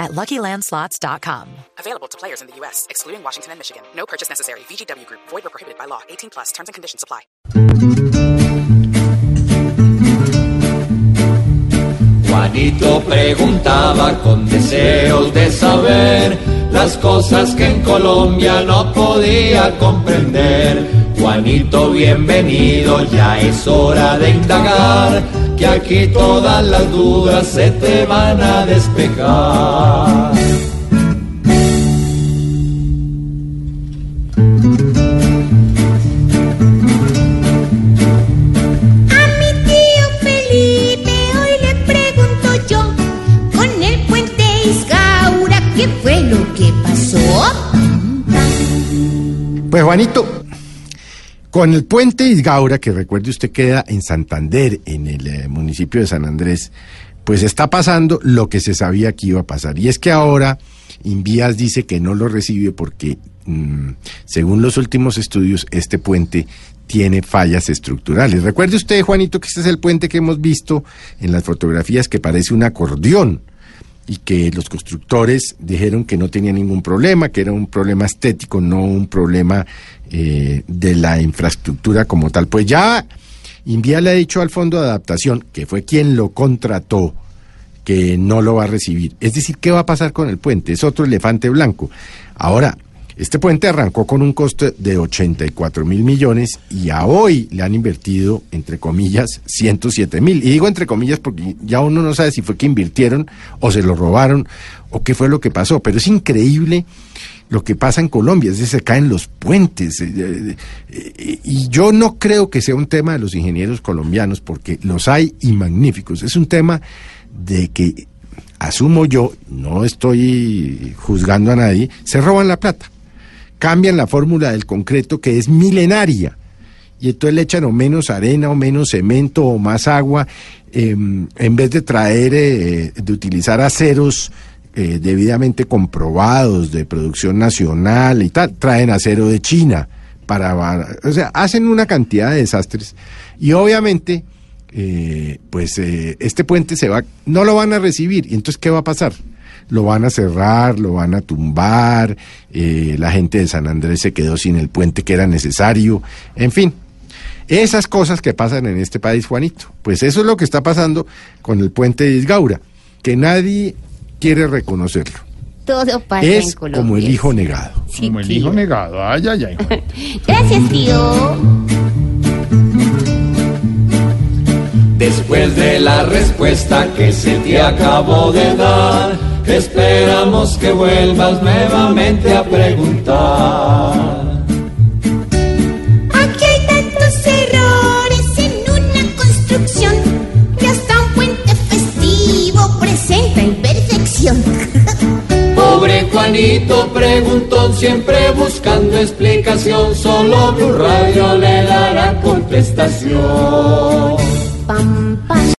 at LuckyLandSlots.com. Available to players in the U.S., excluding Washington and Michigan. No purchase necessary. VGW Group. Void or prohibited by law. 18 plus. Terms and conditions apply. Juanito preguntaba con deseos de saber las cosas que en Colombia no podía comprender. Juanito, bienvenido, ya es hora de indagar, que aquí todas las dudas se te van a despejar. A mi tío Felipe hoy le pregunto yo con el puente Isgaura qué fue lo que pasó. Pues Juanito, con el puente Isgaura, que recuerde usted queda en Santander, en el eh, municipio de San Andrés, pues está pasando lo que se sabía que iba a pasar. Y es que ahora Invías dice que no lo recibe porque, mm, según los últimos estudios, este puente tiene fallas estructurales. Recuerde usted, Juanito, que este es el puente que hemos visto en las fotografías que parece un acordeón y que los constructores dijeron que no tenía ningún problema, que era un problema estético, no un problema eh, de la infraestructura como tal. Pues ya Invia le ha dicho al Fondo de Adaptación, que fue quien lo contrató, que no lo va a recibir. Es decir, ¿qué va a pasar con el puente? Es otro elefante blanco. Ahora, este puente arrancó con un costo de 84 mil millones y a hoy le han invertido, entre comillas, 107 mil. Y digo entre comillas porque ya uno no sabe si fue que invirtieron o se lo robaron o qué fue lo que pasó. Pero es increíble lo que pasa en Colombia, es decir, se caen los puentes. eh, eh, y yo no creo que sea un tema de los ingenieros colombianos porque los hay y magníficos. Es un tema de que, asumo yo, no estoy juzgando a nadie, se roban la plata cambian la fórmula del concreto que es milenaria. Y entonces le echan o menos arena o menos cemento o más agua eh, en vez de traer, eh, de utilizar aceros eh, debidamente comprobados de producción nacional y tal, traen acero de China para, o sea, hacen una cantidad de desastres. Y obviamente eh, pues eh, este puente se va, no lo van a recibir. Y entonces ¿qué va a pasar? Lo van a cerrar, lo van a tumbar, eh, la gente de San Andrés se quedó sin el puente que era necesario, en fin. Esas cosas que pasan en este país, Juanito. Pues eso es lo que está pasando con el puente de Isgaura, que nadie quiere reconocerlo. Todo pasa Es en Colombia. como el hijo negado. Sí, Como el tío. hijo negado. Ay, ay, ay. Gracias, tío. Después de la respuesta que se te acabó de dar, esperamos que vuelvas nuevamente a preguntar. Aquí hay tantos errores en una construcción que hasta un puente festivo presenta imperfección. Pobre Juanito preguntó siempre buscando explicación, solo Blue Radio le dará contestación. Pam, pam.